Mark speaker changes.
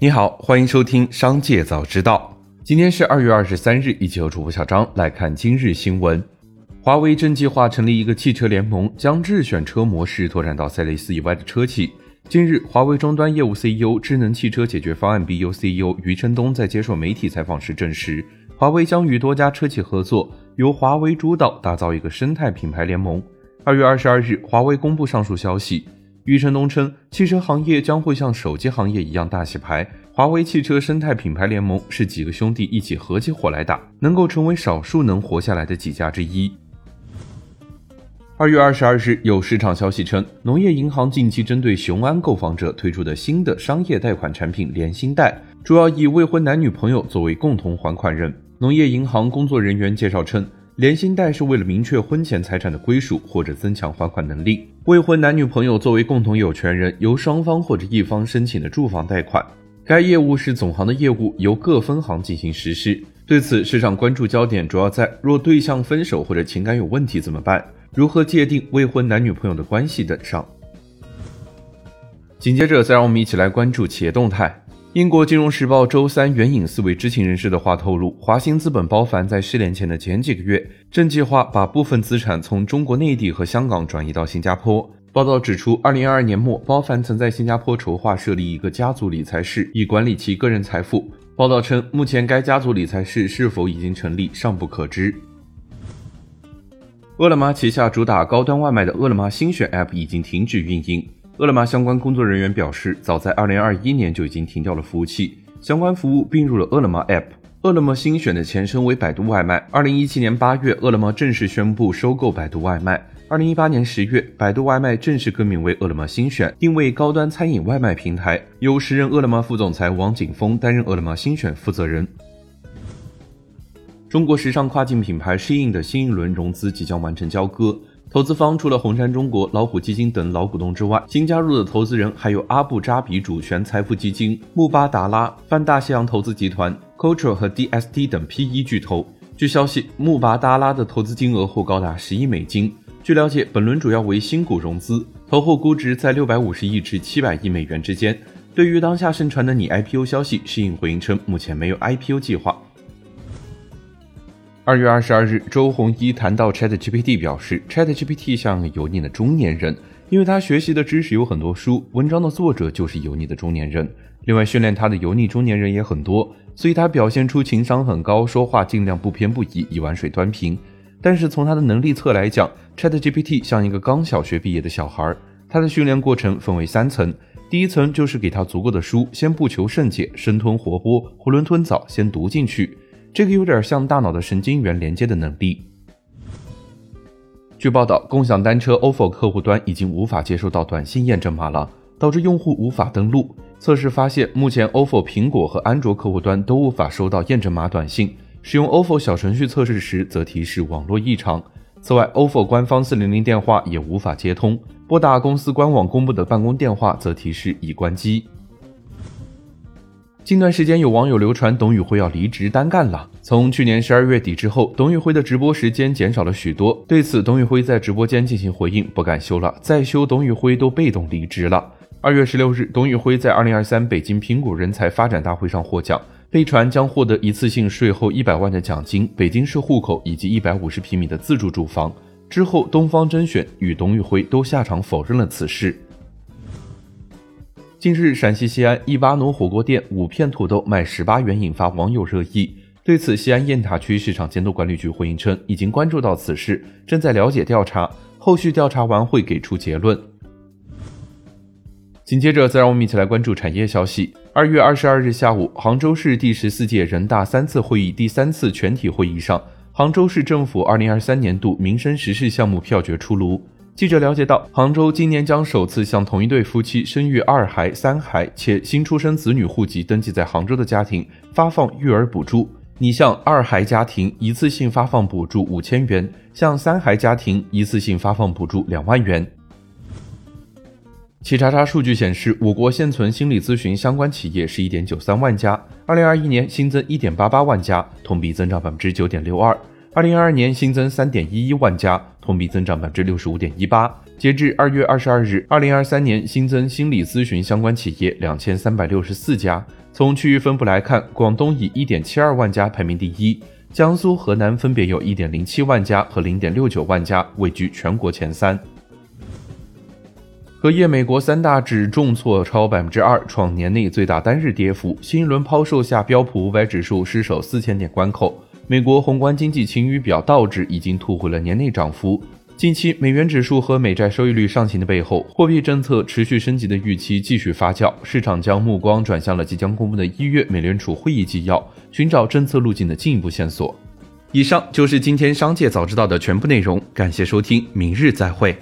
Speaker 1: 你好，欢迎收听《商界早知道》。今天是二月二十三日，一起和主播小张来看今日新闻。华为正计划成立一个汽车联盟，将智选车模式拓展到赛雷斯以外的车企。近日，华为终端业务 CEO、智能汽车解决方案 BU CEO 余承东在接受媒体采访时证实，华为将与多家车企合作，由华为主导打造一个生态品牌联盟。二月二十二日，华为公布上述消息。余承东称，汽车行业将会像手机行业一样大洗牌，华为汽车生态品牌联盟是几个兄弟一起合起伙来打，能够成为少数能活下来的几家之一。二月二十二日，有市场消息称，农业银行近期针对雄安购房者推出的新的商业贷款产品连心贷，主要以未婚男女朋友作为共同还款人。农业银行工作人员介绍称，连心贷是为了明确婚前财产的归属或者增强还款能力。未婚男女朋友作为共同有权人，由双方或者一方申请的住房贷款。该业务是总行的业务，由各分行进行实施。对此，市场关注焦点主要在：若对象分手或者情感有问题怎么办？如何界定未婚男女朋友的关系等上。紧接着，再让我们一起来关注企业动态。英国金融时报周三援引四位知情人士的话透露，华兴资本包凡在失联前的前几个月，正计划把部分资产从中国内地和香港转移到新加坡。报道指出，二零二二年末，包凡曾在新加坡筹划设立一个家族理财室，以管理其个人财富。报道称，目前该家族理财室是否已经成立，尚不可知。饿了么旗下主打高端外卖的饿了么新选 App 已经停止运营。饿了么相关工作人员表示，早在2021年就已经停掉了服务器，相关服务并入了饿了么 App。饿了么新选的前身为百度外卖。2017年8月，饿了么正式宣布收购百度外卖。2018年10月，百度外卖正式更名为饿了么新选，定位高端餐饮外卖平台，由时任饿了么副总裁王景峰担任饿了么新选负责人。中国时尚跨境品牌 SHEIN 的新一轮融资即将完成交割，投资方除了红杉中国、老虎基金等老股东之外，新加入的投资人还有阿布扎比主权财富基金、穆巴达拉、泛大西洋投资集团、Culture 和 DST 等 PE 巨头。据消息，穆巴达拉的投资金额或高达十亿美金。据了解，本轮主要为新股融资，投后估值在六百五十亿至七百亿美元之间。对于当下盛传的拟 IPO 消息，SHEIN 回应称，目前没有 IPO 计划。二月二十二日，周鸿祎谈到 ChatGPT，表示 ChatGPT 像油腻的中年人，因为他学习的知识有很多书，文章的作者就是油腻的中年人。另外，训练他的油腻中年人也很多，所以他表现出情商很高，说话尽量不偏不倚，一碗水端平。但是从他的能力侧来讲，ChatGPT 像一个刚小学毕业的小孩。他的训练过程分为三层，第一层就是给他足够的书，先不求甚解，生吞活剥，囫囵吞枣，先读进去。这个有点像大脑的神经元连接的能力。据报道，共享单车 ofo 客户端已经无法接收到短信验证码了，导致用户无法登录。测试发现，目前 ofo 苹果和安卓客户端都无法收到验证码短信。使用 ofo 小程序测试时，则提示网络异常。此外，ofo 官方400电话也无法接通，拨打公司官网公布的办公电话则提示已关机。近段时间，有网友流传董宇辉要离职单干了。从去年十二月底之后，董宇辉的直播时间减少了许多。对此，董宇辉在直播间进行回应：不敢休了，再休董宇辉都被动离职了。二月十六日，董宇辉在二零二三北京苹果人才发展大会上获奖，被传将获得一次性税后一百万的奖金、北京市户口以及一百五十平米的自住住房。之后，东方甄选与董宇辉都下场否认了此事。近日，陕西西安一巴奴火锅店五片土豆卖十八元，引发网友热议。对此，西安雁塔区市场监督管理局回应称，已经关注到此事，正在了解调查，后续调查完会给出结论。紧接着，再让我们一起来关注产业消息。二月二十二日下午，杭州市第十四届人大三次会议第三次全体会议上，杭州市政府二零二三年度民生实事项目票决出炉。记者了解到，杭州今年将首次向同一对夫妻生育二孩、三孩且新出生子女户籍登记在杭州的家庭发放育儿补助。拟向二孩家庭一次性发放补助五千元，向三孩家庭一次性发放补助两万元。企查查数据显示，我国现存心理咨询相关企业是一点九三万家，二零二一年新增一点八八万家，同比增长百分之九点六二。二零二二年新增三点一一万家，同比增长百分之六十五点一八。截至二月二十二日，二零二三年新增心理咨询相关企业两千三百六十四家。从区域分布来看，广东以一点七二万家排名第一，江苏、河南分别有一点零七万家和零点六九万家，位居全国前三。隔夜，美国三大指重挫超百分之二，创年内最大单日跌幅。新一轮抛售下，标普五百指数失守四千点关口。美国宏观经济晴雨表倒置已经吐回了年内涨幅。近期美元指数和美债收益率上行的背后，货币政策持续升级的预期继续发酵，市场将目光转向了即将公布的一月美联储会议纪要，寻找政策路径的进一步线索。以上就是今天商界早知道的全部内容，感谢收听，明日再会。